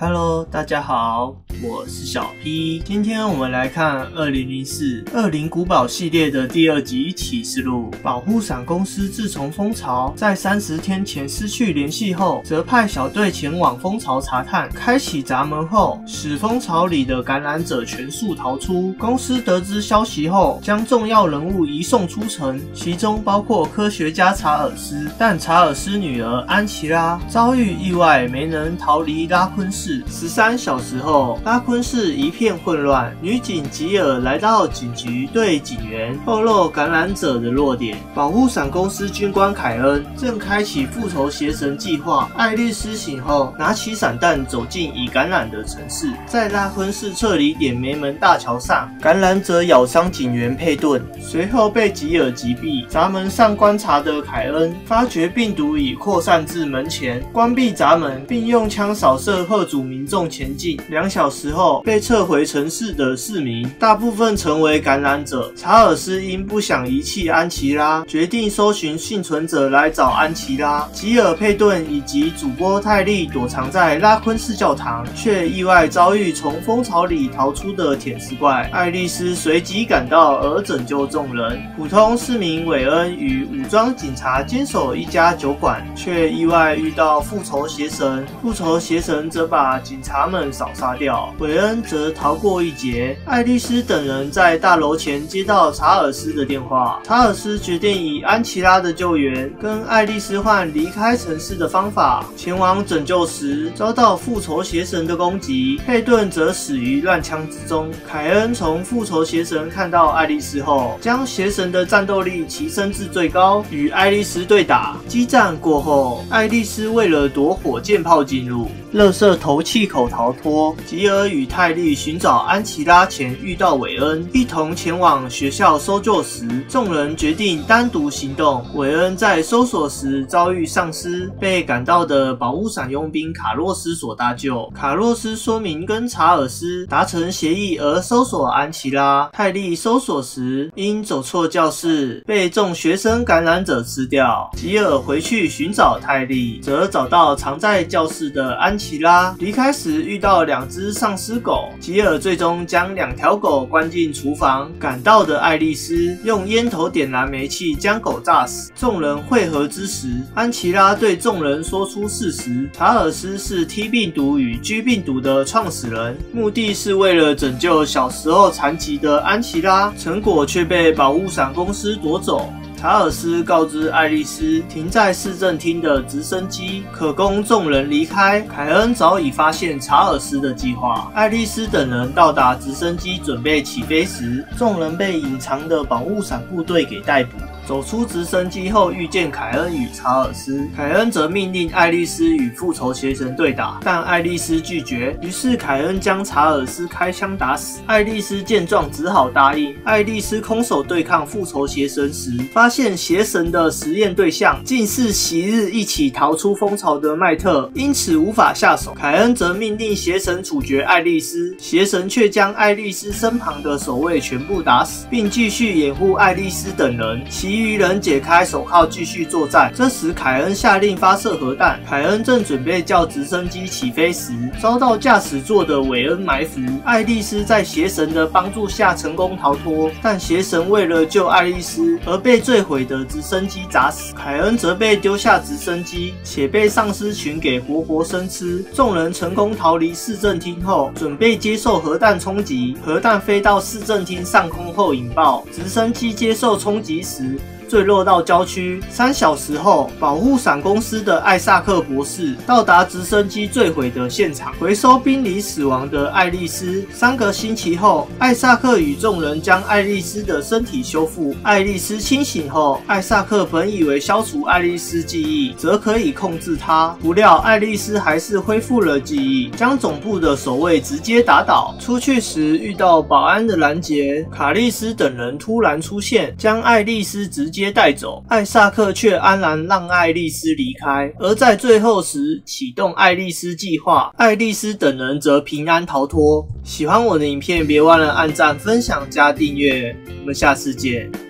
Hello，大家好，我是小 P。今天我们来看《二零零四恶灵古堡》系列的第二集启示录。保护伞公司自从蜂巢在三十天前失去联系后，则派小队前往蜂巢查探。开启闸门后，使蜂巢里的感染者全数逃出。公司得知消息后，将重要人物移送出城，其中包括科学家查尔斯。但查尔斯女儿安琪拉遭遇意外，没能逃离拉昆市。十三小时后，拉昆市一片混乱。女警吉尔来到警局，对警员透露感染者的弱点。保护伞公司军官凯恩正开启复仇邪神计划。爱丽丝醒后，拿起散弹走进已感染的城市。在拉昆市撤离点梅门大桥上，感染者咬伤警员佩顿，随后被吉尔击毙。闸门上观察的凯恩发觉病毒已扩散至门前，关闭闸门，并用枪扫射吓阻。民众前进。两小时后，被撤回城市的市民大部分成为感染者。查尔斯因不想遗弃安琪拉，决定搜寻幸存者来找安琪拉。吉尔佩顿以及主播泰利躲藏在拉昆市教堂，却意外遭遇从蜂巢里逃出的舔食怪。爱丽丝随即赶到而拯救众人。普通市民韦恩与武装警察坚守一家酒馆，却意外遇到复仇邪神。复仇邪神则把警察们扫杀掉，韦恩则逃过一劫。爱丽丝等人在大楼前接到查尔斯的电话，查尔斯决定以安琪拉的救援跟爱丽丝换离开城市的方法，前往拯救时遭到复仇邪神的攻击，佩顿则死于乱枪之中。凯恩从复仇邪神看到爱丽丝后，将邪神的战斗力提升至最高，与爱丽丝对打。激战过后，爱丽丝为了躲火箭炮进入，乐色头。气口逃脱。吉尔与泰利寻找安琪拉前遇到韦恩，一同前往学校搜救时，众人决定单独行动。韦恩在搜索时遭遇丧尸，被赶到的保护伞佣兵卡洛斯所搭救。卡洛斯说明跟查尔斯达成协议而搜索安琪拉。泰利搜索时因走错教室，被众学生感染者吃掉。吉尔回去寻找泰利，则找到藏在教室的安琪拉。离开时遇到两只丧尸狗，吉尔最终将两条狗关进厨房。赶到的爱丽丝用烟头点燃煤气将狗炸死。众人会合之时，安琪拉对众人说出事实：查尔斯是 T 病毒与 G 病毒的创始人，目的是为了拯救小时候残疾的安琪拉，成果却被保护伞公司夺走。查尔斯告知爱丽丝，停在市政厅的直升机可供众人离开。凯恩早已发现查尔斯的计划。爱丽丝等人到达直升机准备起飞时，众人被隐藏的保护伞部队给逮捕。走出直升机后，遇见凯恩与查尔斯。凯恩则命令爱丽丝与复仇邪神对打，但爱丽丝拒绝。于是凯恩将查尔斯开枪打死。爱丽丝见状，只好答应。爱丽丝空手对抗复仇邪神时，发现邪神的实验对象竟是昔日一起逃出蜂巢的麦特，因此无法下手。凯恩则命令邪神处决爱丽丝，邪神却将爱丽丝身旁的守卫全部打死，并继续掩护爱丽丝等人。其其余人解开手铐继续作战。这时，凯恩下令发射核弹。凯恩正准备叫直升机起飞时，遭到驾驶座的韦恩埋伏。爱丽丝在邪神的帮助下成功逃脱，但邪神为了救爱丽丝而被坠毁的直升机砸死。凯恩则被丢下直升机，且被丧尸群给活活生吃。众人成功逃离市政厅后，准备接受核弹冲击。核弹飞到市政厅上空后引爆，直升机接受冲击时，坠落到郊区。三小时后，保护伞公司的艾萨克博士到达直升机坠毁的现场，回收濒临死亡的爱丽丝。三个星期后，艾萨克与众人将爱丽丝的身体修复。爱丽丝清醒后，艾萨克本以为消除爱丽丝记忆，则可以控制她，不料爱丽丝还是恢复了记忆，将总部的守卫直接打倒。出去时遇到保安的拦截，卡莉丝等人突然出现，将爱丽丝直接。接带走，艾萨克却安然让爱丽丝离开，而在最后时启动爱丽丝计划，爱丽丝等人则平安逃脱。喜欢我的影片，别忘了按赞、分享、加订阅，我们下次见。